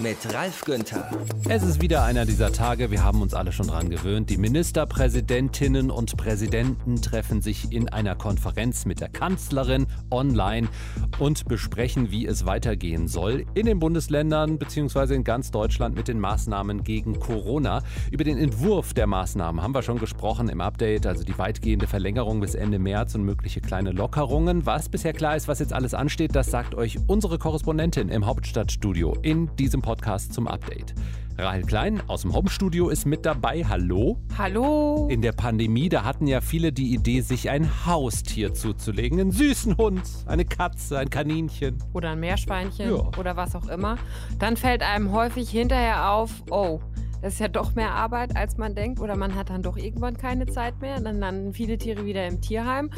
Mit Ralf Günther. Es ist wieder einer dieser Tage, wir haben uns alle schon dran gewöhnt. Die Ministerpräsidentinnen und Präsidenten treffen sich in einer Konferenz mit der Kanzlerin online und besprechen, wie es weitergehen soll in den Bundesländern bzw. in ganz Deutschland mit den Maßnahmen gegen Corona. Über den Entwurf der Maßnahmen haben wir schon gesprochen im Update, also die weitgehende Verlängerung bis Ende März und mögliche kleine Lockerungen. Was bisher klar ist, was jetzt alles ansteht, das sagt euch unsere Korrespondentin im Hauptstadtstudio in diesem Podcast zum Update. Rahel Klein aus dem Homestudio ist mit dabei. Hallo. Hallo. In der Pandemie, da hatten ja viele die Idee, sich ein Haustier zuzulegen. Einen süßen Hund, eine Katze, ein Kaninchen. Oder ein Meerschweinchen Ja. oder was auch immer. Dann fällt einem häufig hinterher auf, oh, das ist ja doch mehr Arbeit, als man denkt. Oder man hat dann doch irgendwann keine Zeit mehr. Dann landen viele Tiere wieder im Tierheim.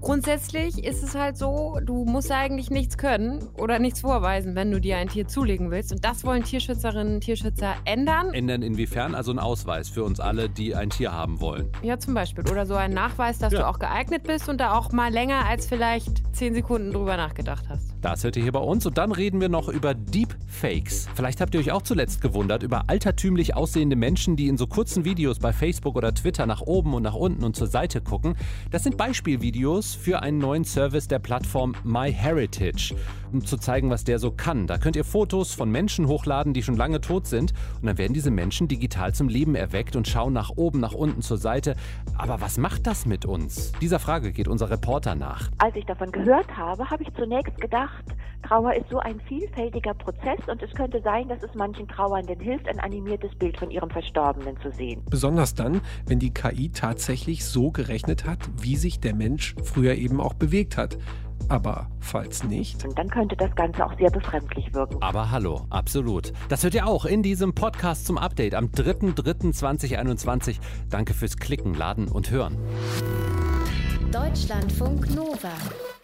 Grundsätzlich ist es halt so, du musst eigentlich nichts können oder nichts vorweisen, wenn du dir ein Tier zulegen willst. Und das wollen Tierschützerinnen und Tierschützer ändern. Ändern inwiefern? Also ein Ausweis für uns alle, die ein Tier haben wollen. Ja, zum Beispiel. Oder so ein Nachweis, dass Ja. du auch geeignet bist und da auch mal länger als vielleicht zehn Sekunden drüber nachgedacht hast. Das hört ihr hier bei uns. Und dann reden wir noch über Deepfakes. Vielleicht habt ihr euch auch zuletzt gewundert über altertümlich aussehende Menschen, die in so kurzen Videos bei Facebook oder Twitter nach oben und nach unten und zur Seite gucken. Das sind Beispielvideos für einen neuen Service der Plattform MyHeritage, um zu zeigen, was der so kann. Da könnt ihr Fotos von Menschen hochladen, die schon lange tot sind. Und dann werden diese Menschen digital zum Leben erweckt und schauen nach oben, nach unten zur Seite. Aber was macht das mit uns? Dieser Frage geht unser Reporter nach. Als ich davon gehört habe, habe ich zunächst gedacht, Trauer ist so ein vielfältiger Prozess und es könnte sein, dass es manchen Trauernden hilft, ein animiertes Bild von ihrem Verstorbenen zu sehen. Besonders dann, wenn die KI tatsächlich so gerechnet hat, wie sich der Mensch früher eben auch bewegt hat. Aber falls nicht, Und dann könnte das Ganze auch sehr befremdlich wirken. Aber hallo, absolut. Das hört ihr auch in diesem Podcast zum Update am 3.3.2021. Danke fürs Klicken, Laden und Hören. Deutschlandfunk Nova.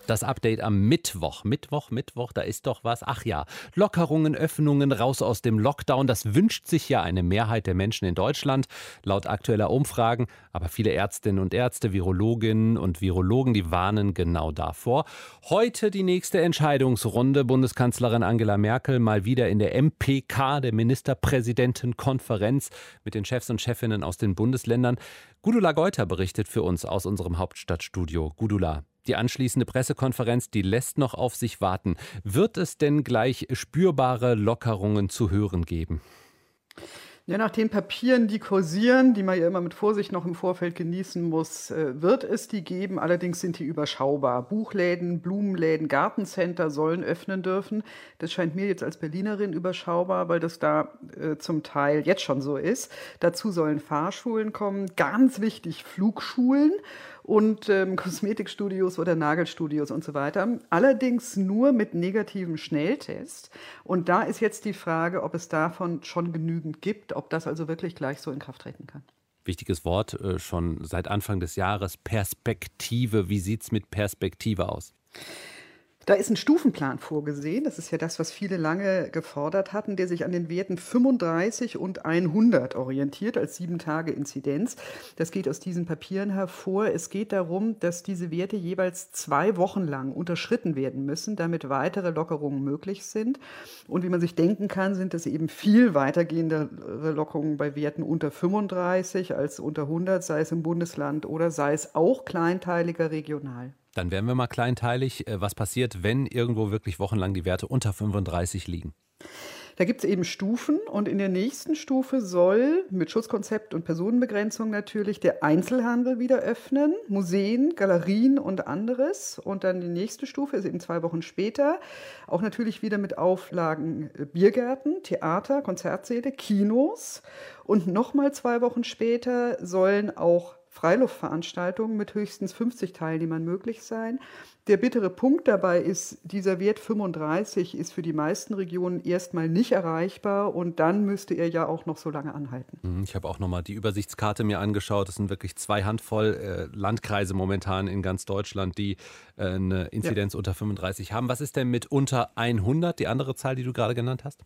Das Update am Mittwoch. Mittwoch, Mittwoch, da ist doch was. Ach ja, Lockerungen, Öffnungen, raus aus dem Lockdown. Das wünscht sich ja eine Mehrheit der Menschen in Deutschland, laut aktueller Umfragen. Aber viele Ärztinnen und Ärzte, Virologinnen und Virologen, die warnen genau davor. Heute die nächste Entscheidungsrunde. Bundeskanzlerin Angela Merkel mal wieder in der MPK, der Ministerpräsidentenkonferenz, mit den Chefs und Chefinnen aus den Bundesländern. Gudula Geuter berichtet für uns aus unserem Hauptstadtstudio. Gudula. Die anschließende Pressekonferenz, die lässt noch auf sich warten. Wird es denn gleich spürbare Lockerungen zu hören geben? Ja, nach den Papieren, die kursieren, die man ja immer mit Vorsicht noch im Vorfeld genießen muss, äh, wird es die geben. Allerdings sind die überschaubar. Buchläden, Blumenläden, Gartencenter sollen öffnen dürfen. Das scheint mir jetzt als Berlinerin überschaubar, weil das da äh, zum Teil jetzt schon so ist. Dazu sollen Fahrschulen kommen. Ganz wichtig, Flugschulen und ähm, Kosmetikstudios oder Nagelstudios und so weiter. Allerdings nur mit negativem Schnelltest. Und da ist jetzt die Frage, ob es davon schon genügend gibt, ob das also wirklich gleich so in Kraft treten kann. Wichtiges Wort äh, schon seit Anfang des Jahres, Perspektive. Wie sieht es mit Perspektive aus? Da ist ein Stufenplan vorgesehen. Das ist ja das, was viele lange gefordert hatten, der sich an den Werten 35 und 100 orientiert als sieben Tage Inzidenz. Das geht aus diesen Papieren hervor. Es geht darum, dass diese Werte jeweils zwei Wochen lang unterschritten werden müssen, damit weitere Lockerungen möglich sind. Und wie man sich denken kann, sind es eben viel weitergehendere Lockerungen bei Werten unter 35 als unter 100, sei es im Bundesland oder sei es auch kleinteiliger regional. Dann werden wir mal kleinteilig. Äh, Was passiert, wenn irgendwo wirklich wochenlang die Werte unter 35 liegen? Da gibt es eben Stufen und in der nächsten Stufe soll mit Schutzkonzept und Personenbegrenzung natürlich der Einzelhandel wieder öffnen, Museen, Galerien und anderes. Und dann die nächste Stufe ist eben zwei Wochen später auch natürlich wieder mit Auflagen äh, Biergärten, Theater, Konzertsäle, Kinos. Und nochmal zwei Wochen später sollen auch Freiluftveranstaltungen mit höchstens 50 Teilnehmern möglich sein. Der bittere Punkt dabei ist, dieser Wert 35 ist für die meisten Regionen erstmal nicht erreichbar und dann müsste er ja auch noch so lange anhalten. Ich habe auch nochmal die Übersichtskarte mir angeschaut. Es sind wirklich zwei Handvoll Landkreise momentan in ganz Deutschland, die eine Inzidenz unter 35 haben. Was ist denn mit unter 100, die andere Zahl, die du gerade genannt hast?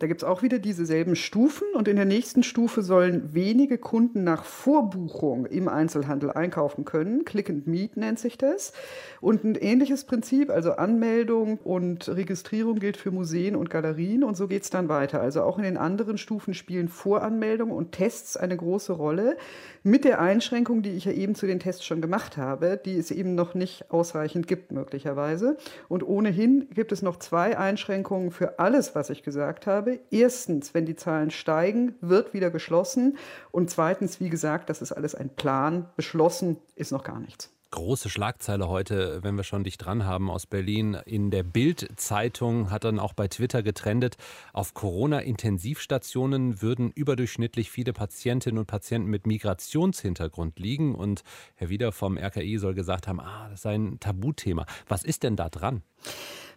Da gibt es auch wieder dieselben Stufen und in der nächsten Stufe sollen wenige Kunden nach Vorbuchung im Einzelhandel einkaufen können. Click and Meet nennt sich das. Und ein ähnliches Prinzip, also Anmeldung und Registrierung gilt für Museen und Galerien und so geht es dann weiter. Also auch in den anderen Stufen spielen Voranmeldung und Tests eine große Rolle. Mit der Einschränkung, die ich ja eben zu den Tests schon gemacht habe, die es eben noch nicht ausreichend gibt, möglicherweise. Und ohnehin gibt es noch zwei Einschränkungen für alles, was ich gesagt habe. Erstens, wenn die Zahlen steigen, wird wieder geschlossen. Und zweitens, wie gesagt, das ist alles ein Plan. Beschlossen ist noch gar nichts große Schlagzeile heute, wenn wir schon dich dran haben aus Berlin. In der Bild-Zeitung hat dann auch bei Twitter getrendet, auf Corona-Intensivstationen würden überdurchschnittlich viele Patientinnen und Patienten mit Migrationshintergrund liegen. Und Herr Wieder vom RKI soll gesagt haben, ah, das sei ein Tabuthema. Was ist denn da dran?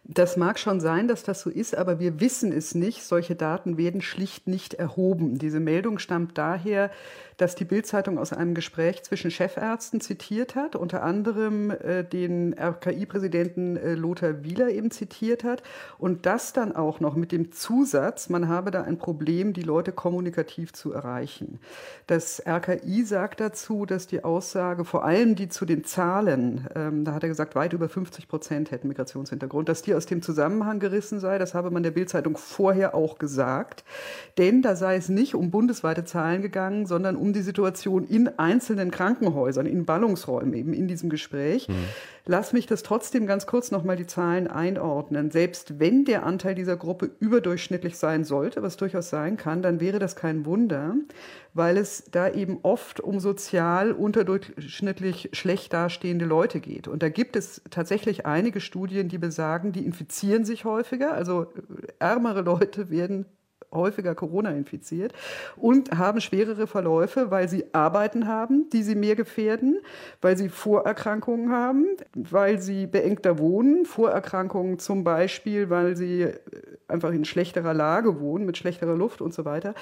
Das mag schon sein, dass das so ist, aber wir wissen es nicht. Solche Daten werden schlicht nicht erhoben. Diese Meldung stammt daher, dass die Bildzeitung aus einem Gespräch zwischen Chefärzten zitiert hat, unter anderem äh, den RKI-Präsidenten äh, Lothar Wieler eben zitiert hat und das dann auch noch mit dem Zusatz, man habe da ein Problem, die Leute kommunikativ zu erreichen. Das RKI sagt dazu, dass die Aussage, vor allem die zu den Zahlen, ähm, da hat er gesagt, weit über 50 Prozent hätten Migrationshintergrund, dass die aus dem Zusammenhang gerissen sei, das habe man der Bildzeitung vorher auch gesagt, denn da sei es nicht um bundesweite Zahlen gegangen, sondern um die Situation in einzelnen Krankenhäusern, in Ballungsräumen eben in diesem Gespräch. Mhm. Lass mich das trotzdem ganz kurz nochmal die Zahlen einordnen. Selbst wenn der Anteil dieser Gruppe überdurchschnittlich sein sollte, was durchaus sein kann, dann wäre das kein Wunder, weil es da eben oft um sozial unterdurchschnittlich schlecht dastehende Leute geht. Und da gibt es tatsächlich einige Studien, die besagen, die infizieren sich häufiger. Also ärmere Leute werden häufiger Corona infiziert und haben schwerere Verläufe, weil sie Arbeiten haben, die sie mehr gefährden, weil sie Vorerkrankungen haben, weil sie beengter wohnen, Vorerkrankungen zum Beispiel, weil sie äh, einfach in schlechterer Lage wohnen, mit schlechterer Luft und so weiter.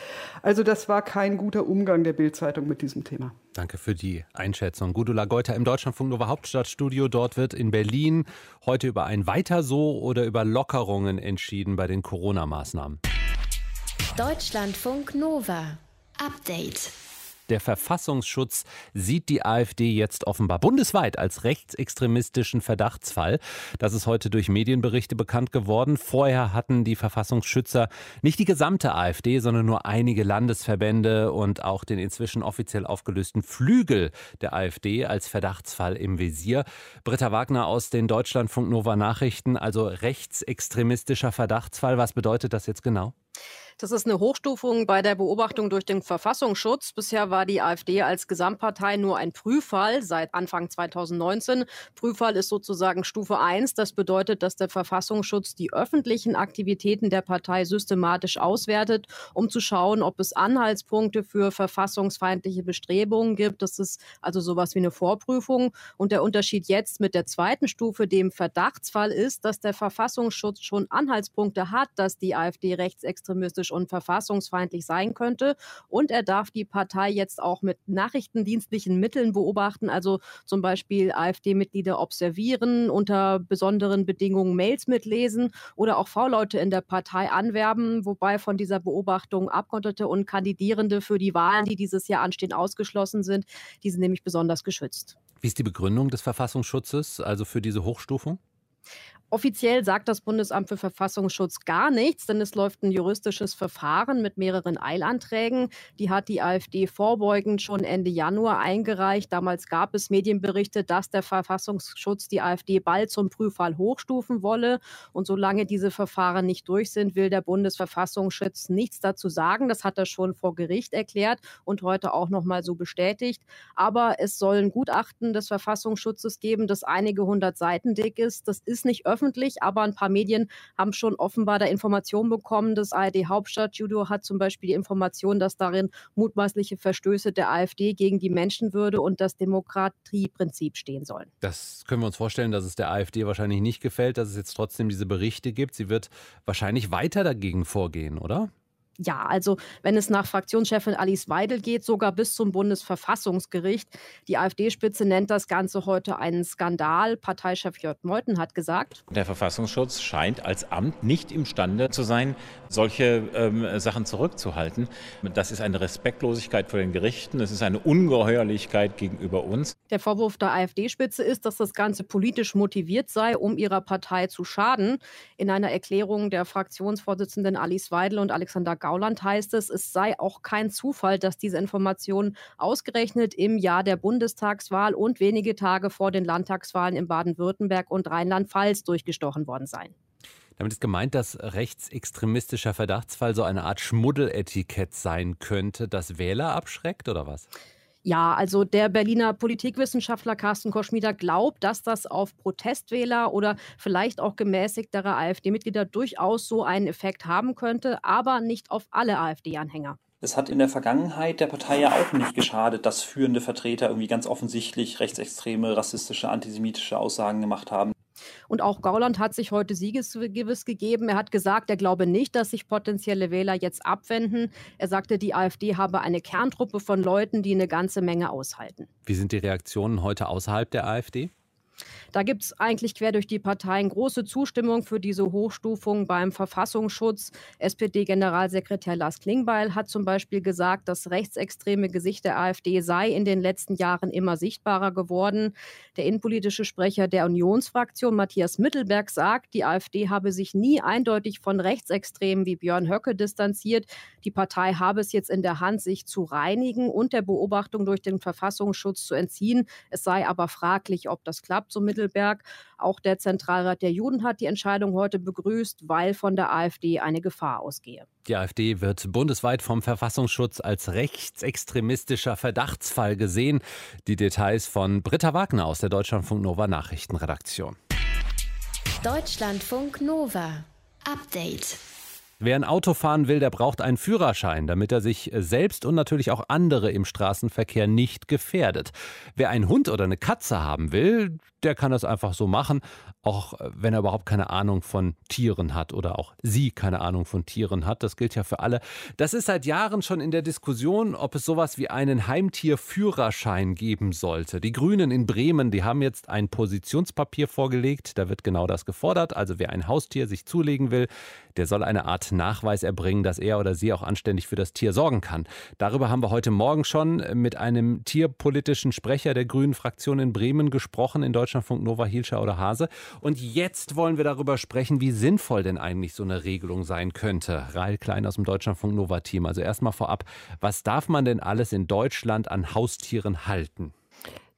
Also das war kein guter Umgang der Bildzeitung mit diesem Thema. Danke für die Einschätzung. Gudula Geuter im Deutschlandfunk Nova Hauptstadtstudio. Dort wird in Berlin heute über ein Weiter so oder über Lockerungen entschieden bei den Corona-Maßnahmen. Deutschlandfunk Nova. Update. Der Verfassungsschutz sieht die AfD jetzt offenbar bundesweit als rechtsextremistischen Verdachtsfall. Das ist heute durch Medienberichte bekannt geworden. Vorher hatten die Verfassungsschützer nicht die gesamte AfD, sondern nur einige Landesverbände und auch den inzwischen offiziell aufgelösten Flügel der AfD als Verdachtsfall im Visier. Britta Wagner aus den Deutschlandfunk Nova Nachrichten, also rechtsextremistischer Verdachtsfall. Was bedeutet das jetzt genau? Das ist eine Hochstufung bei der Beobachtung durch den Verfassungsschutz. Bisher war die AfD als Gesamtpartei nur ein Prüffall seit Anfang 2019. Prüffall ist sozusagen Stufe 1. Das bedeutet, dass der Verfassungsschutz die öffentlichen Aktivitäten der Partei systematisch auswertet, um zu schauen, ob es Anhaltspunkte für verfassungsfeindliche Bestrebungen gibt. Das ist also sowas wie eine Vorprüfung. Und der Unterschied jetzt mit der zweiten Stufe, dem Verdachtsfall, ist, dass der Verfassungsschutz schon Anhaltspunkte hat, dass die AfD rechtsextremistisch und verfassungsfeindlich sein könnte. Und er darf die Partei jetzt auch mit nachrichtendienstlichen Mitteln beobachten, also zum Beispiel AfD-Mitglieder observieren, unter besonderen Bedingungen Mails mitlesen oder auch V-Leute in der Partei anwerben, wobei von dieser Beobachtung Abgeordnete und Kandidierende für die Wahlen, die dieses Jahr anstehen, ausgeschlossen sind. Die sind nämlich besonders geschützt. Wie ist die Begründung des Verfassungsschutzes, also für diese Hochstufung? Offiziell sagt das Bundesamt für Verfassungsschutz gar nichts, denn es läuft ein juristisches Verfahren mit mehreren Eilanträgen. Die hat die AfD vorbeugend schon Ende Januar eingereicht. Damals gab es Medienberichte, dass der Verfassungsschutz die AfD bald zum Prüffall hochstufen wolle. Und solange diese Verfahren nicht durch sind, will der Bundesverfassungsschutz nichts dazu sagen. Das hat er schon vor Gericht erklärt und heute auch noch mal so bestätigt. Aber es soll ein Gutachten des Verfassungsschutzes geben, das einige hundert Seiten dick ist. Das ist nicht öffentlich öffentlich, aber ein paar Medien haben schon offenbar da Informationen bekommen. Das ARD Hauptstadtjudo hat zum Beispiel die Information, dass darin mutmaßliche Verstöße der AfD gegen die Menschenwürde und das Demokratieprinzip stehen sollen. Das können wir uns vorstellen, dass es der AfD wahrscheinlich nicht gefällt, dass es jetzt trotzdem diese Berichte gibt. Sie wird wahrscheinlich weiter dagegen vorgehen, oder? Ja, also wenn es nach Fraktionschefin Alice Weidel geht, sogar bis zum Bundesverfassungsgericht. Die AfD-Spitze nennt das Ganze heute einen Skandal. Parteichef Jörg Meuthen hat gesagt, der Verfassungsschutz scheint als Amt nicht imstande zu sein, solche ähm, Sachen zurückzuhalten. Das ist eine Respektlosigkeit vor den Gerichten, es ist eine Ungeheuerlichkeit gegenüber uns. Der Vorwurf der AfD-Spitze ist, dass das Ganze politisch motiviert sei, um ihrer Partei zu schaden. In einer Erklärung der Fraktionsvorsitzenden Alice Weidel und Alexander Gauland heißt es, es sei auch kein Zufall, dass diese Informationen ausgerechnet im Jahr der Bundestagswahl und wenige Tage vor den Landtagswahlen in Baden-Württemberg und Rheinland-Pfalz durchgestochen worden seien. Damit ist gemeint, dass rechtsextremistischer Verdachtsfall so eine Art Schmuddeletikett sein könnte, das Wähler abschreckt oder was? Ja, also der Berliner Politikwissenschaftler Carsten Koschmieder glaubt, dass das auf Protestwähler oder vielleicht auch gemäßigtere AfD-Mitglieder durchaus so einen Effekt haben könnte, aber nicht auf alle AfD-Anhänger. Es hat in der Vergangenheit der Partei ja auch nicht geschadet, dass führende Vertreter irgendwie ganz offensichtlich rechtsextreme, rassistische, antisemitische Aussagen gemacht haben. Und auch Gauland hat sich heute siegesgewiss gegeben. Er hat gesagt, er glaube nicht, dass sich potenzielle Wähler jetzt abwenden. Er sagte, die AfD habe eine Kerntruppe von Leuten, die eine ganze Menge aushalten. Wie sind die Reaktionen heute außerhalb der AfD? Da gibt es eigentlich quer durch die Parteien große Zustimmung für diese Hochstufung beim Verfassungsschutz. SPD-Generalsekretär Lars Klingbeil hat zum Beispiel gesagt, das rechtsextreme Gesicht der AfD sei in den letzten Jahren immer sichtbarer geworden. Der innenpolitische Sprecher der Unionsfraktion Matthias Mittelberg sagt, die AfD habe sich nie eindeutig von Rechtsextremen wie Björn Höcke distanziert. Die Partei habe es jetzt in der Hand, sich zu reinigen und der Beobachtung durch den Verfassungsschutz zu entziehen. Es sei aber fraglich, ob das klappt, so Mittelberg. Auch der Zentralrat der Juden hat die Entscheidung heute begrüßt, weil von der AfD eine Gefahr ausgehe. Die AfD wird bundesweit vom Verfassungsschutz als rechtsextremistischer Verdachtsfall gesehen. Die Details von Britta Wagner aus der Deutschlandfunk Nova Nachrichtenredaktion. Deutschlandfunk Nova. Update. Wer ein Auto fahren will, der braucht einen Führerschein, damit er sich selbst und natürlich auch andere im Straßenverkehr nicht gefährdet. Wer einen Hund oder eine Katze haben will, der kann das einfach so machen, auch wenn er überhaupt keine Ahnung von Tieren hat oder auch sie keine Ahnung von Tieren hat. Das gilt ja für alle. Das ist seit Jahren schon in der Diskussion, ob es sowas wie einen Heimtierführerschein geben sollte. Die Grünen in Bremen, die haben jetzt ein Positionspapier vorgelegt. Da wird genau das gefordert. Also wer ein Haustier sich zulegen will, der soll eine Art Nachweis erbringen, dass er oder sie auch anständig für das Tier sorgen kann. Darüber haben wir heute Morgen schon mit einem tierpolitischen Sprecher der Grünen Fraktion in Bremen gesprochen, in Deutschlandfunk Nova Hilscher oder Hase. Und jetzt wollen wir darüber sprechen, wie sinnvoll denn eigentlich so eine Regelung sein könnte. Rail Klein aus dem Deutschlandfunk Nova Team. Also erstmal vorab, was darf man denn alles in Deutschland an Haustieren halten?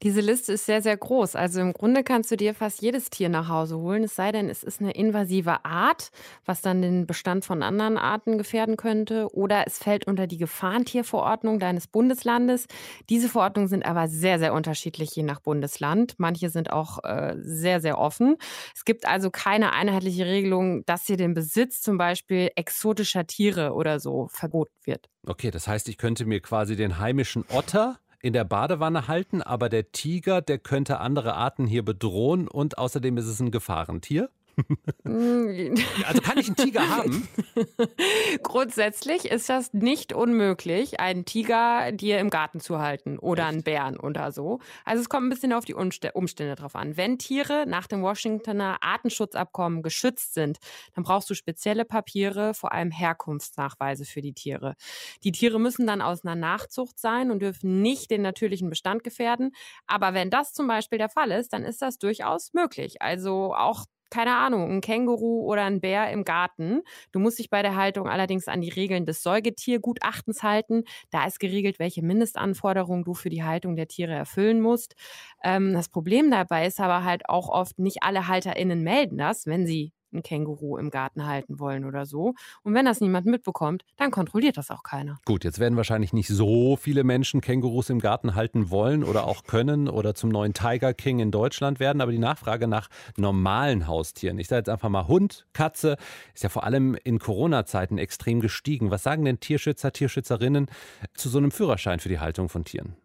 Diese Liste ist sehr, sehr groß. Also im Grunde kannst du dir fast jedes Tier nach Hause holen, es sei denn, es ist eine invasive Art, was dann den Bestand von anderen Arten gefährden könnte, oder es fällt unter die Gefahrentierverordnung deines Bundeslandes. Diese Verordnungen sind aber sehr, sehr unterschiedlich je nach Bundesland. Manche sind auch äh, sehr, sehr offen. Es gibt also keine einheitliche Regelung, dass hier den Besitz zum Beispiel exotischer Tiere oder so verboten wird. Okay, das heißt, ich könnte mir quasi den heimischen Otter in der Badewanne halten, aber der Tiger, der könnte andere Arten hier bedrohen und außerdem ist es ein Gefahrentier. Also kann ich einen Tiger haben? Grundsätzlich ist das nicht unmöglich, einen Tiger dir im Garten zu halten oder Echt? einen Bären oder so. Also es kommt ein bisschen auf die Umstände drauf an. Wenn Tiere nach dem Washingtoner Artenschutzabkommen geschützt sind, dann brauchst du spezielle Papiere, vor allem Herkunftsnachweise für die Tiere. Die Tiere müssen dann aus einer Nachzucht sein und dürfen nicht den natürlichen Bestand gefährden. Aber wenn das zum Beispiel der Fall ist, dann ist das durchaus möglich. Also auch keine Ahnung, ein Känguru oder ein Bär im Garten. Du musst dich bei der Haltung allerdings an die Regeln des Säugetiergutachtens halten. Da ist geregelt, welche Mindestanforderungen du für die Haltung der Tiere erfüllen musst. Ähm, das Problem dabei ist aber halt auch oft, nicht alle HalterInnen melden das, wenn sie ein Känguru im Garten halten wollen oder so. Und wenn das niemand mitbekommt, dann kontrolliert das auch keiner. Gut, jetzt werden wahrscheinlich nicht so viele Menschen Kängurus im Garten halten wollen oder auch können oder zum neuen Tiger King in Deutschland werden. Aber die Nachfrage nach normalen Haustieren, ich sage jetzt einfach mal Hund, Katze, ist ja vor allem in Corona-Zeiten extrem gestiegen. Was sagen denn Tierschützer, Tierschützerinnen zu so einem Führerschein für die Haltung von Tieren?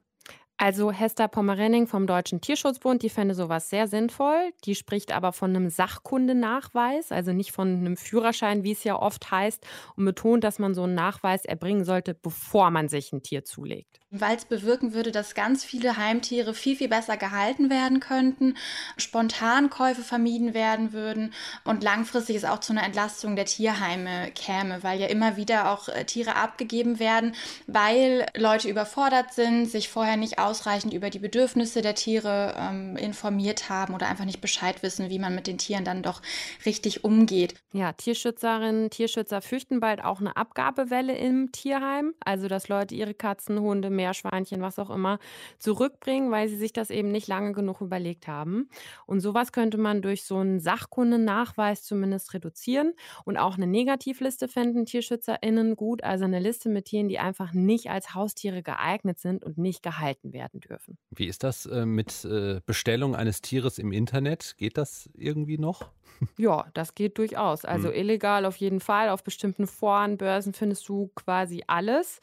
Also Hester Pommerenning vom Deutschen Tierschutzbund, die fände sowas sehr sinnvoll. Die spricht aber von einem Sachkundenachweis, also nicht von einem Führerschein, wie es ja oft heißt, und betont, dass man so einen Nachweis erbringen sollte, bevor man sich ein Tier zulegt. Weil es bewirken würde, dass ganz viele Heimtiere viel, viel besser gehalten werden könnten, Spontankäufe vermieden werden würden und langfristig es auch zu einer Entlastung der Tierheime käme, weil ja immer wieder auch äh, Tiere abgegeben werden, weil Leute überfordert sind, sich vorher nicht ausreichend über die Bedürfnisse der Tiere ähm, informiert haben oder einfach nicht Bescheid wissen, wie man mit den Tieren dann doch richtig umgeht. Ja, Tierschützerinnen, Tierschützer fürchten bald auch eine Abgabewelle im Tierheim, also dass Leute ihre Katzen, Hunde, Meerschweinchen, was auch immer, zurückbringen, weil sie sich das eben nicht lange genug überlegt haben. Und sowas könnte man durch so einen Sachkundennachweis zumindest reduzieren. Und auch eine Negativliste fänden TierschützerInnen gut, also eine Liste mit Tieren, die einfach nicht als Haustiere geeignet sind und nicht gehalten werden dürfen. Wie ist das äh, mit äh, Bestellung eines Tieres im Internet? Geht das irgendwie noch? Ja, das geht durchaus. Also Hm. illegal auf jeden Fall. Auf bestimmten Foren, Börsen findest du quasi alles.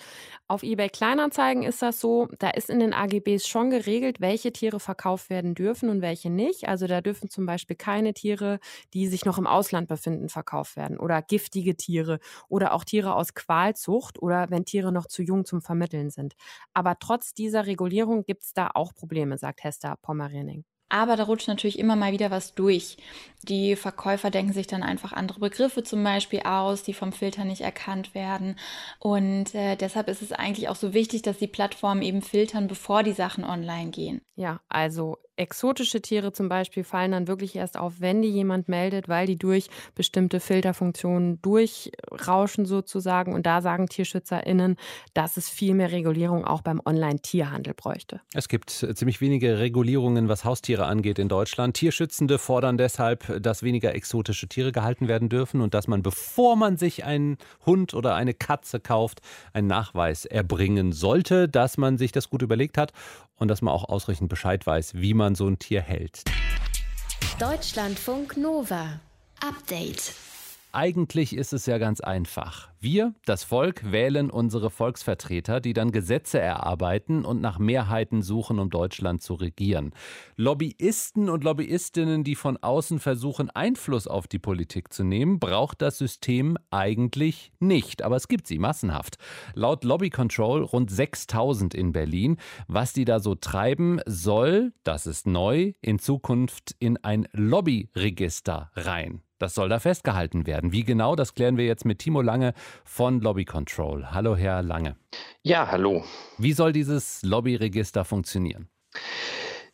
Auf eBay Kleinanzeigen ist das so, da ist in den AGBs schon geregelt, welche Tiere verkauft werden dürfen und welche nicht. Also da dürfen zum Beispiel keine Tiere, die sich noch im Ausland befinden, verkauft werden. Oder giftige Tiere oder auch Tiere aus Qualzucht oder wenn Tiere noch zu jung zum Vermitteln sind. Aber trotz dieser Regulierung gibt es da auch Probleme, sagt Hester Pommerening. Aber da rutscht natürlich immer mal wieder was durch. Die Verkäufer denken sich dann einfach andere Begriffe zum Beispiel aus, die vom Filter nicht erkannt werden. Und äh, deshalb ist es eigentlich auch so wichtig, dass die Plattformen eben filtern, bevor die Sachen online gehen. Ja, also exotische Tiere zum Beispiel fallen dann wirklich erst auf, wenn die jemand meldet, weil die durch bestimmte Filterfunktionen durchrauschen sozusagen. Und da sagen TierschützerInnen, dass es viel mehr Regulierung auch beim Online-Tierhandel bräuchte. Es gibt äh, ziemlich wenige Regulierungen, was Haustiere angeht in Deutschland. Tierschützende fordern deshalb, dass weniger exotische Tiere gehalten werden dürfen und dass man, bevor man sich einen Hund oder eine Katze kauft, einen Nachweis erbringen sollte, dass man sich das gut überlegt hat und dass man auch ausreichend Bescheid weiß, wie man so ein Tier hält. Deutschlandfunk Nova. Update. Eigentlich ist es ja ganz einfach. Wir, das Volk, wählen unsere Volksvertreter, die dann Gesetze erarbeiten und nach Mehrheiten suchen, um Deutschland zu regieren. Lobbyisten und Lobbyistinnen, die von außen versuchen, Einfluss auf die Politik zu nehmen, braucht das System eigentlich nicht. Aber es gibt sie massenhaft. Laut Lobby Control rund 6000 in Berlin. Was die da so treiben, soll, das ist neu, in Zukunft in ein Lobbyregister rein. Das soll da festgehalten werden. Wie genau, das klären wir jetzt mit Timo Lange von Lobby Control. Hallo, Herr Lange. Ja, hallo. Wie soll dieses Lobbyregister funktionieren?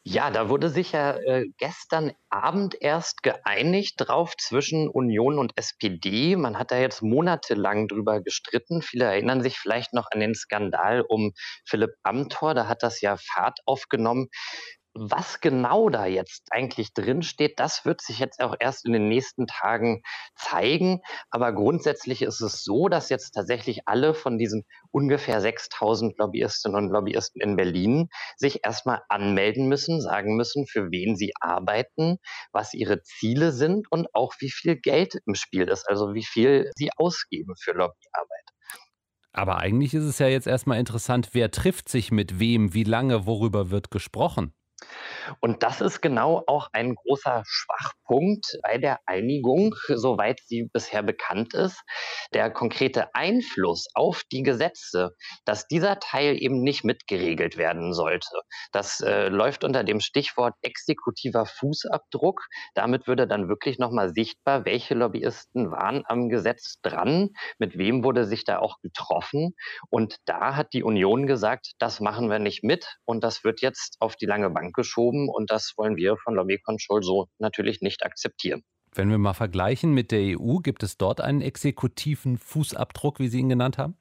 Ja, da wurde sich ja äh, gestern Abend erst geeinigt drauf zwischen Union und SPD. Man hat da jetzt monatelang drüber gestritten. Viele erinnern sich vielleicht noch an den Skandal um Philipp Amthor. Da hat das ja Fahrt aufgenommen. Was genau da jetzt eigentlich drinsteht, das wird sich jetzt auch erst in den nächsten Tagen zeigen. Aber grundsätzlich ist es so, dass jetzt tatsächlich alle von diesen ungefähr 6000 Lobbyistinnen und Lobbyisten in Berlin sich erstmal anmelden müssen, sagen müssen, für wen sie arbeiten, was ihre Ziele sind und auch wie viel Geld im Spiel ist, also wie viel sie ausgeben für Lobbyarbeit. Aber eigentlich ist es ja jetzt erstmal interessant, wer trifft sich mit wem, wie lange, worüber wird gesprochen. Und das ist genau auch ein großer Schwachpunkt bei der Einigung, soweit sie bisher bekannt ist. Der konkrete Einfluss auf die Gesetze, dass dieser Teil eben nicht mitgeregelt werden sollte. Das äh, läuft unter dem Stichwort exekutiver Fußabdruck. Damit würde dann wirklich nochmal sichtbar, welche Lobbyisten waren am Gesetz dran, mit wem wurde sich da auch getroffen. Und da hat die Union gesagt, das machen wir nicht mit und das wird jetzt auf die lange Bank geschoben und das wollen wir von Lobby Control so natürlich nicht akzeptieren. Wenn wir mal vergleichen mit der EU, gibt es dort einen exekutiven Fußabdruck, wie Sie ihn genannt haben?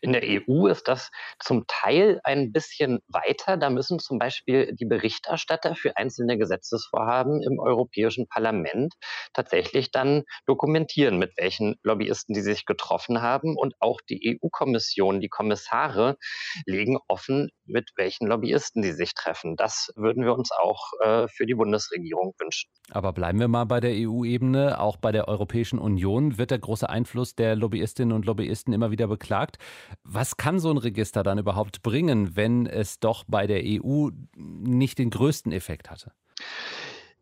In der EU ist das zum Teil ein bisschen weiter. Da müssen zum Beispiel die Berichterstatter für einzelne Gesetzesvorhaben im Europäischen Parlament tatsächlich dann dokumentieren, mit welchen Lobbyisten die sich getroffen haben. Und auch die EU-Kommission, die Kommissare legen offen, mit welchen Lobbyisten die sich treffen. Das würden wir uns auch äh, für die Bundesregierung wünschen. Aber bleiben wir mal bei der EU-Ebene. Auch bei der Europäischen Union wird der große Einfluss der Lobbyistinnen und Lobbyisten immer wieder beklagt gefragt, was kann so ein Register dann überhaupt bringen, wenn es doch bei der EU nicht den größten Effekt hatte?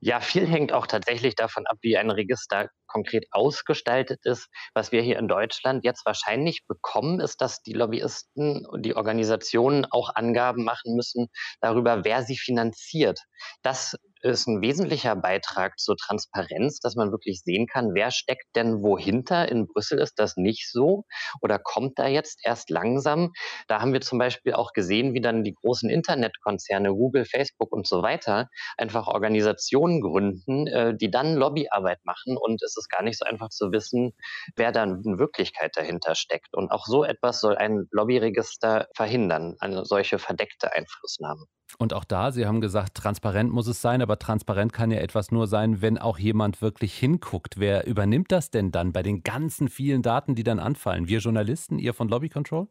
Ja, viel hängt auch tatsächlich davon ab, wie ein Register konkret ausgestaltet ist. Was wir hier in Deutschland jetzt wahrscheinlich bekommen, ist, dass die Lobbyisten und die Organisationen auch Angaben machen müssen darüber, wer sie finanziert. Das ist ein wesentlicher Beitrag zur Transparenz, dass man wirklich sehen kann, wer steckt denn wohinter. In Brüssel ist das nicht so oder kommt da jetzt erst langsam. Da haben wir zum Beispiel auch gesehen, wie dann die großen Internetkonzerne, Google, Facebook und so weiter, einfach Organisationen gründen, äh, die dann Lobbyarbeit machen. Und es ist gar nicht so einfach zu wissen, wer dann in Wirklichkeit dahinter steckt. Und auch so etwas soll ein Lobbyregister verhindern, eine solche verdeckte Einflussnahme. Und auch da, Sie haben gesagt, transparent muss es sein, aber transparent kann ja etwas nur sein, wenn auch jemand wirklich hinguckt. Wer übernimmt das denn dann bei den ganzen vielen Daten, die dann anfallen? Wir Journalisten, ihr von Lobby Control?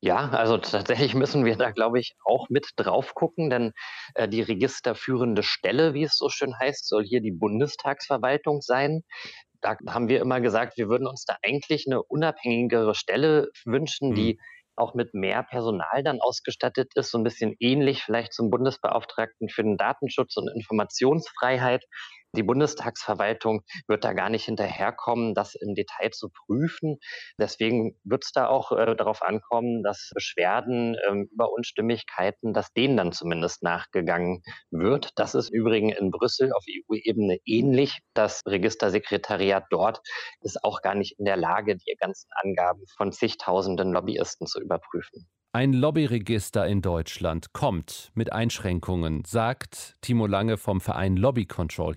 Ja, also tatsächlich müssen wir da, glaube ich, auch mit drauf gucken, denn äh, die registerführende Stelle, wie es so schön heißt, soll hier die Bundestagsverwaltung sein. Da haben wir immer gesagt, wir würden uns da eigentlich eine unabhängigere Stelle wünschen, mhm. Auch mit mehr Personal dann ausgestattet ist, so ein bisschen ähnlich vielleicht zum Bundesbeauftragten für den Datenschutz und Informationsfreiheit. Die Bundestagsverwaltung wird da gar nicht hinterherkommen, das im Detail zu prüfen. Deswegen wird es da auch äh, darauf ankommen, dass Beschwerden äh, über Unstimmigkeiten, dass denen dann zumindest nachgegangen wird. Das ist übrigens in Brüssel auf EU-Ebene ähnlich. Das Registersekretariat dort ist auch gar nicht in der Lage, die ganzen Angaben von zigtausenden Lobbyisten zu überprüfen. Ein Lobbyregister in Deutschland kommt mit Einschränkungen, sagt Timo Lange vom Verein Lobby Control.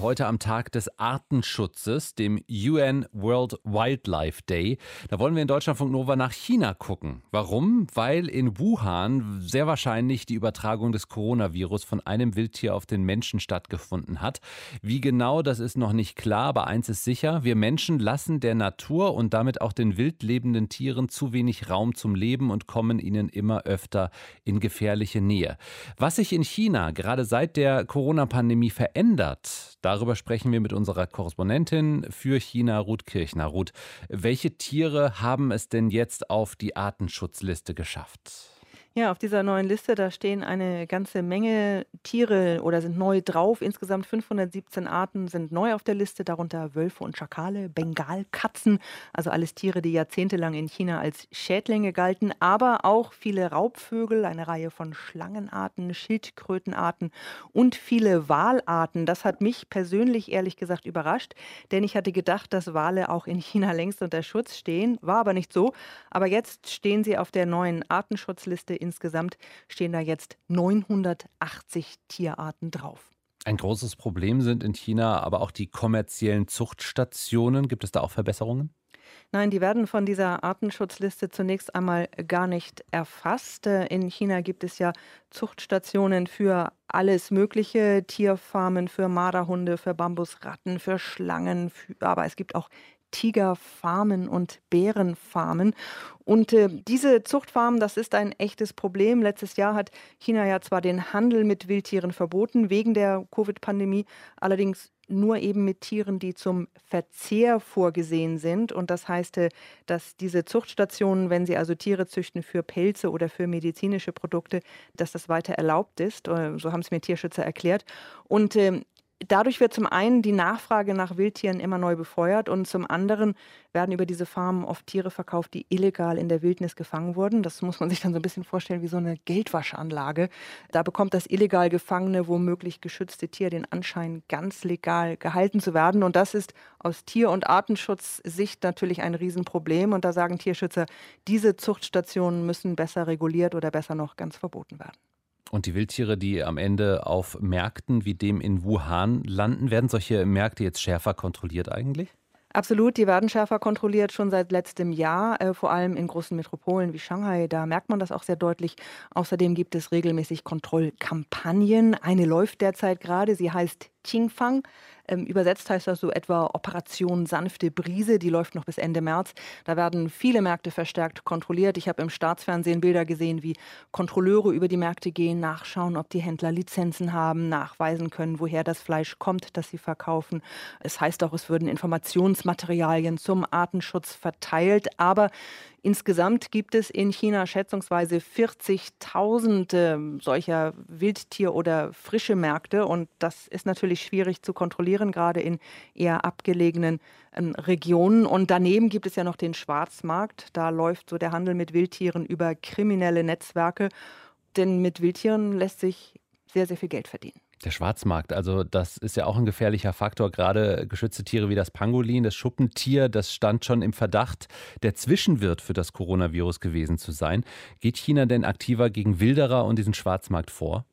Heute am Tag des Artenschutzes, dem UN World Wildlife Day. Da wollen wir in Deutschlandfunk Nova nach China gucken. Warum? Weil in Wuhan sehr wahrscheinlich die Übertragung des Coronavirus von einem Wildtier auf den Menschen stattgefunden hat. Wie genau, das ist noch nicht klar, aber eins ist sicher, wir Menschen lassen der Natur und damit auch den wild lebenden Tieren zu wenig Raum zum Leben und kommen ihnen immer öfter in gefährliche Nähe. Was sich in China gerade seit der Corona-Pandemie verändert, Darüber sprechen wir mit unserer Korrespondentin für China, Ruth Kirchner. Ruth, welche Tiere haben es denn jetzt auf die Artenschutzliste geschafft? Ja, auf dieser neuen Liste, da stehen eine ganze Menge Tiere oder sind neu drauf. Insgesamt 517 Arten sind neu auf der Liste, darunter Wölfe und Schakale, Bengalkatzen, also alles Tiere, die jahrzehntelang in China als Schädlinge galten, aber auch viele Raubvögel, eine Reihe von Schlangenarten, Schildkrötenarten und viele Walarten. Das hat mich persönlich ehrlich gesagt überrascht, denn ich hatte gedacht, dass Wale auch in China längst unter Schutz stehen, war aber nicht so. Aber jetzt stehen sie auf der neuen Artenschutzliste Insgesamt stehen da jetzt 980 Tierarten drauf. Ein großes Problem sind in China aber auch die kommerziellen Zuchtstationen. Gibt es da auch Verbesserungen? Nein, die werden von dieser Artenschutzliste zunächst einmal gar nicht erfasst. In China gibt es ja Zuchtstationen für alles Mögliche, Tierfarmen für Marderhunde, für Bambusratten, für Schlangen, für, aber es gibt auch Tigerfarmen und Bärenfarmen. Und äh, diese Zuchtfarmen, das ist ein echtes Problem. Letztes Jahr hat China ja zwar den Handel mit Wildtieren verboten wegen der Covid-Pandemie, allerdings nur eben mit Tieren, die zum Verzehr vorgesehen sind. Und das heißt, äh, dass diese Zuchtstationen, wenn sie also Tiere züchten für Pelze oder für medizinische Produkte, dass das weiter erlaubt ist. Äh, so haben es mir Tierschützer erklärt. Und ähm, Dadurch wird zum einen die Nachfrage nach Wildtieren immer neu befeuert und zum anderen werden über diese Farmen oft Tiere verkauft, die illegal in der Wildnis gefangen wurden. Das muss man sich dann so ein bisschen vorstellen wie so eine Geldwaschanlage. Da bekommt das illegal gefangene, womöglich geschützte Tier den Anschein, ganz legal gehalten zu werden. Und das ist aus Tier- und Artenschutzsicht natürlich ein Riesenproblem. Und da sagen Tierschützer, diese Zuchtstationen müssen besser reguliert oder besser noch ganz verboten werden. Und die Wildtiere, die am Ende auf Märkten wie dem in Wuhan landen, werden solche Märkte jetzt schärfer kontrolliert eigentlich? Absolut, die werden schärfer kontrolliert schon seit letztem Jahr, äh, vor allem in großen Metropolen wie Shanghai. Da merkt man das auch sehr deutlich. Außerdem gibt es regelmäßig Kontrollkampagnen. Eine läuft derzeit gerade, sie heißt Qingfang. Ähm, übersetzt heißt das so etwa Operation sanfte Brise, die läuft noch bis Ende März. Da werden viele Märkte verstärkt kontrolliert. Ich habe im Staatsfernsehen Bilder gesehen, wie Kontrolleure über die Märkte gehen, nachschauen, ob die Händler Lizenzen haben, nachweisen können, woher das Fleisch kommt, das sie verkaufen. Es heißt auch, es würden Informationsmaterialien zum Artenschutz verteilt. Aber Insgesamt gibt es in China schätzungsweise 40.000 äh, solcher Wildtier- oder frische Märkte. Und das ist natürlich schwierig zu kontrollieren, gerade in eher abgelegenen ähm, Regionen. Und daneben gibt es ja noch den Schwarzmarkt. Da läuft so der Handel mit Wildtieren über kriminelle Netzwerke. Denn mit Wildtieren lässt sich sehr, sehr viel Geld verdienen. Der Schwarzmarkt, also das ist ja auch ein gefährlicher Faktor. Gerade geschützte Tiere wie das Pangolin, das Schuppentier, das stand schon im Verdacht, der Zwischenwirt für das Coronavirus gewesen zu sein. Geht China denn aktiver gegen Wilderer und diesen Schwarzmarkt vor?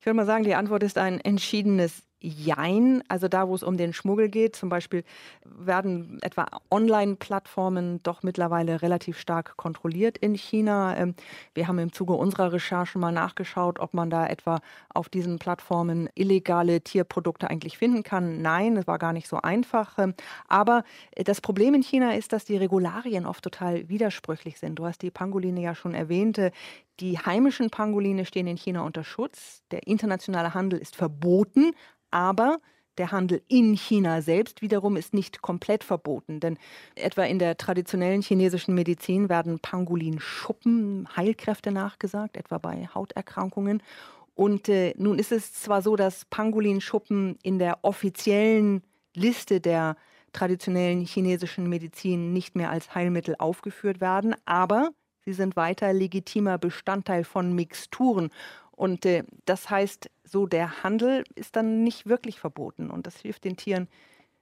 Ich würde mal sagen, die Antwort ist ein entschiedenes Jein, also da, wo es um den Schmuggel geht, zum Beispiel werden etwa Online-Plattformen doch mittlerweile relativ stark kontrolliert in China. Ähm, wir haben im Zuge unserer Recherchen mal nachgeschaut, ob man da etwa auf diesen Plattformen illegale Tierprodukte eigentlich finden kann. Nein, es war gar nicht so einfach. Ähm, aber das Problem in China ist, dass die Regularien oft total widersprüchlich sind. Du hast die Pangoline ja schon erwähnt. Die heimischen Pangoline stehen in China unter Schutz. Der internationale Handel ist verboten, aber der Handel in China selbst wiederum ist nicht komplett verboten, denn etwa in der traditionellen chinesischen Medizin werden Pangolinschuppen Heilkräfte nachgesagt, etwa bei Hauterkrankungen. Und äh, nun ist es zwar so, dass Pangolinschuppen in der offiziellen Liste der traditionellen chinesischen Medizin nicht mehr als Heilmittel aufgeführt werden, aber sie sind weiter legitimer Bestandteil von Mixturen. Und äh, das heißt, so der Handel ist dann nicht wirklich verboten und das hilft den Tieren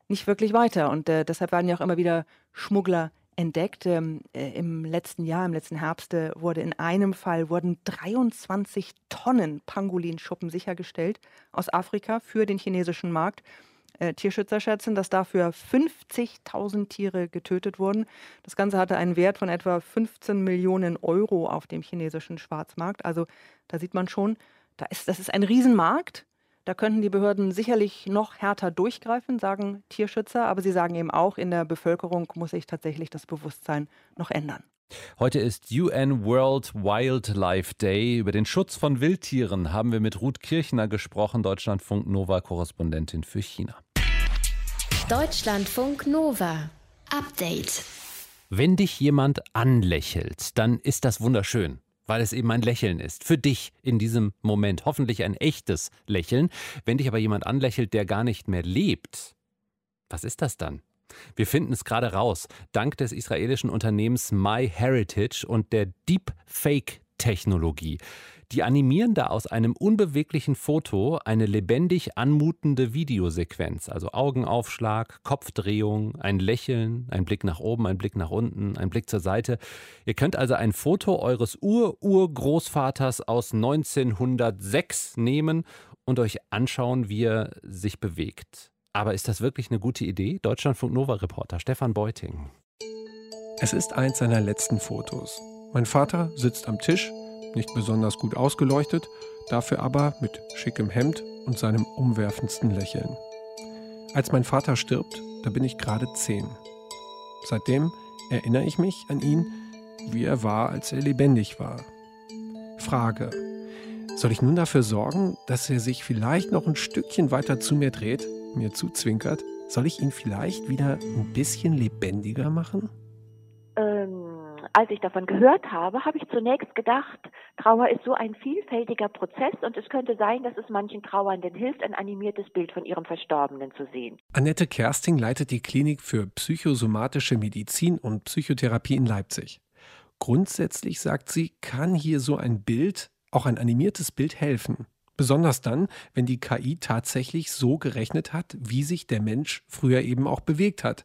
nicht wirklich weiter. Und äh, deshalb werden ja auch immer wieder Schmuggler entdeckt. Ähm, äh, Im letzten Jahr, im letzten Herbst, äh, wurde in einem Fall wurden 23 Tonnen Pangolinschuppen sichergestellt aus Afrika für den chinesischen Markt. Äh, Tierschützer schätzen, dass dafür 50.000 Tiere getötet wurden. Das Ganze hatte einen Wert von etwa 15 Millionen Euro auf dem chinesischen Schwarzmarkt. Also da sieht man schon, da ist, das ist ein Riesenmarkt. Da könnten die Behörden sicherlich noch härter durchgreifen, sagen Tierschützer. Aber sie sagen eben auch, in der Bevölkerung muss sich tatsächlich das Bewusstsein noch ändern. Heute ist UN World Wildlife Day. Über den Schutz von Wildtieren haben wir mit Ruth Kirchner gesprochen, Deutschlandfunk Nova Korrespondentin für China. Deutschlandfunk Nova. Update. Wenn dich jemand anlächelt, dann ist das wunderschön weil es eben ein Lächeln ist. Für dich in diesem Moment. Hoffentlich ein echtes Lächeln. Wenn dich aber jemand anlächelt, der gar nicht mehr lebt, was ist das dann? Wir finden es gerade raus, dank des israelischen Unternehmens MyHeritage und der Deepfake-Technologie. Die animieren da aus einem unbeweglichen Foto eine lebendig anmutende Videosequenz, also Augenaufschlag, Kopfdrehung, ein Lächeln, ein Blick nach oben, ein Blick nach unten, ein Blick zur Seite. Ihr könnt also ein Foto eures Ur-Urgroßvaters aus 1906 nehmen und euch anschauen, wie er sich bewegt. Aber ist das wirklich eine gute Idee? Deutschlandfunk Nova-Reporter Stefan Beuting. Es ist eins seiner letzten Fotos. Mein Vater sitzt am Tisch nicht besonders gut ausgeleuchtet, dafür aber mit schickem Hemd und seinem umwerfendsten Lächeln. Als mein Vater stirbt, da bin ich gerade zehn. Seitdem erinnere ich mich an ihn, wie er war, als er lebendig war. Frage. Soll ich nun dafür sorgen, dass er sich vielleicht noch ein Stückchen weiter zu mir dreht, mir zuzwinkert? Soll ich ihn vielleicht wieder ein bisschen lebendiger machen? Ähm, als ich davon gehört habe, habe ich zunächst gedacht, Trauer ist so ein vielfältiger Prozess und es könnte sein, dass es manchen Trauernden hilft, ein animiertes Bild von ihrem Verstorbenen zu sehen. Annette Kersting leitet die Klinik für psychosomatische Medizin und Psychotherapie in Leipzig. Grundsätzlich, sagt sie, kann hier so ein Bild, auch ein animiertes Bild helfen. Besonders dann, wenn die KI tatsächlich so gerechnet hat, wie sich der Mensch früher eben auch bewegt hat.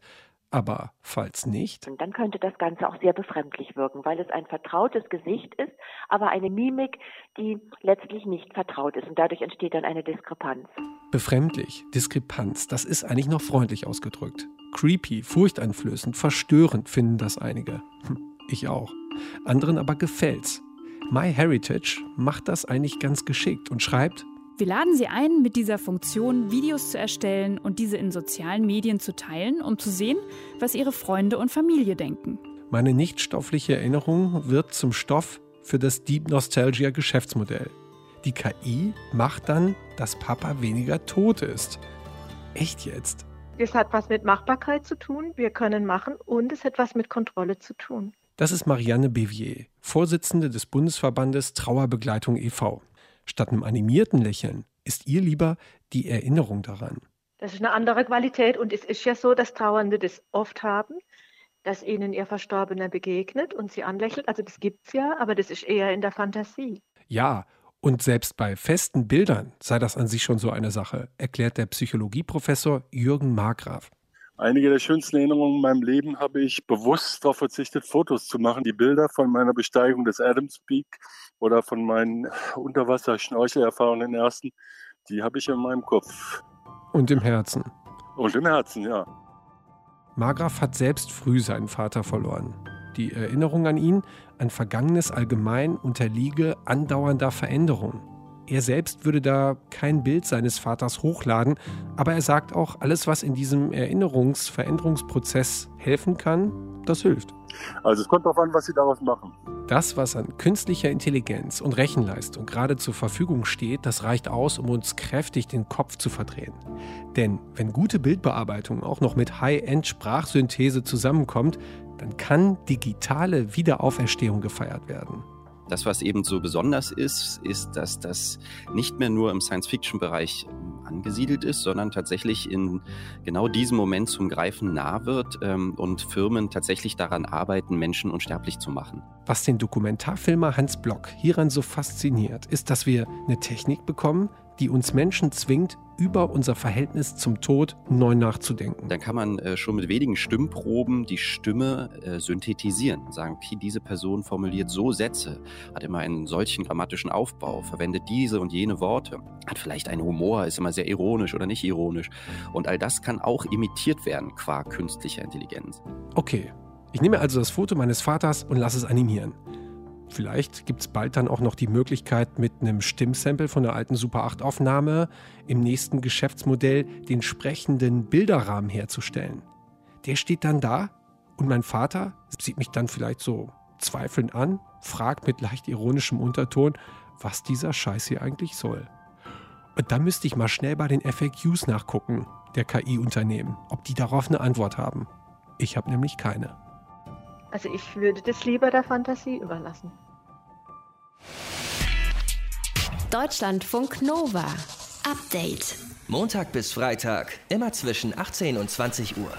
Aber falls nicht? Und dann könnte das Ganze auch sehr befremdlich wirken, weil es ein vertrautes Gesicht ist, aber eine Mimik, die letztlich nicht vertraut ist. Und dadurch entsteht dann eine Diskrepanz. Befremdlich, Diskrepanz, das ist eigentlich noch freundlich ausgedrückt. Creepy, furchteinflößend, verstörend finden das einige. Hm, ich auch. Anderen aber gefällt's. MyHeritage macht das eigentlich ganz geschickt und schreibt, Wir laden Sie ein, mit dieser Funktion Videos zu erstellen und diese in sozialen Medien zu teilen, um zu sehen, was Ihre Freunde und Familie denken. Meine nichtstoffliche Erinnerung wird zum Stoff für das Deep Nostalgia Geschäftsmodell. Die KI macht dann, dass Papa weniger tot ist. Echt jetzt? Es hat was mit Machbarkeit zu tun, wir können machen und es hat was mit Kontrolle zu tun. Das ist Marianne Bevier, Vorsitzende des Bundesverbandes Trauerbegleitung e.V. Statt einem animierten Lächeln ist ihr lieber die Erinnerung daran. Das ist eine andere Qualität und es ist ja so, dass Trauernde das oft haben, dass ihnen ihr Verstorbener begegnet und sie anlächelt. Also das gibt es ja, aber das ist eher in der Fantasie. Ja, und selbst bei festen Bildern sei das an sich schon so eine Sache, erklärt der Psychologieprofessor Jürgen Markgraf. Einige der schönsten Erinnerungen in meinem Leben habe ich bewusst darauf verzichtet, Fotos zu machen. Die Bilder von meiner Besteigung des Adams Peak oder von meinen Unterwasser-Schnorchelerfahrungen ersten, die habe ich in meinem Kopf. Und im Herzen. Und im Herzen, ja. Margraf hat selbst früh seinen Vater verloren. Die Erinnerung an ihn, an Vergangenes allgemein, unterliege andauernder Veränderung. Er selbst würde da kein Bild seines Vaters hochladen, aber er sagt auch, alles, was in diesem Erinnerungsveränderungsprozess helfen kann, das hilft. Also es kommt darauf an, was Sie daraus machen. Das, was an künstlicher Intelligenz und Rechenleistung gerade zur Verfügung steht, das reicht aus, um uns kräftig den Kopf zu verdrehen. Denn wenn gute Bildbearbeitung auch noch mit High-End-Sprachsynthese zusammenkommt, dann kann digitale Wiederauferstehung gefeiert werden. Das, was eben so besonders ist, ist, dass das nicht mehr nur im Science-Fiction-Bereich ähm, angesiedelt ist, sondern tatsächlich in genau diesem Moment zum Greifen nah wird ähm, und Firmen tatsächlich daran arbeiten, Menschen unsterblich zu machen. Was den Dokumentarfilmer Hans Block hieran so fasziniert, ist, dass wir eine Technik bekommen, die uns Menschen zwingt, über unser Verhältnis zum Tod neu nachzudenken. Dann kann man äh, schon mit wenigen Stimmproben die Stimme äh, synthetisieren. Sagen, okay, diese Person formuliert so Sätze, hat immer einen solchen grammatischen Aufbau, verwendet diese und jene Worte, hat vielleicht einen Humor, ist immer sehr ironisch oder nicht ironisch. Und all das kann auch imitiert werden qua künstlicher Intelligenz. Okay, ich nehme also das Foto meines Vaters und lasse es animieren. Vielleicht gibt es bald dann auch noch die Möglichkeit, mit einem Stimmsample von der alten Super 8-Aufnahme im nächsten Geschäftsmodell den sprechenden Bilderrahmen herzustellen. Der steht dann da und mein Vater sieht mich dann vielleicht so zweifelnd an, fragt mit leicht ironischem Unterton, was dieser Scheiß hier eigentlich soll. Und dann müsste ich mal schnell bei den FAQs nachgucken, der KI-Unternehmen, ob die darauf eine Antwort haben. Ich habe nämlich keine. Also ich würde das lieber der Fantasie überlassen. Deutschlandfunk Nova. Update. Montag bis Freitag, immer zwischen 18 und 20 Uhr.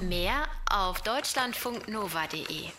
Mehr auf deutschlandfunknova.de.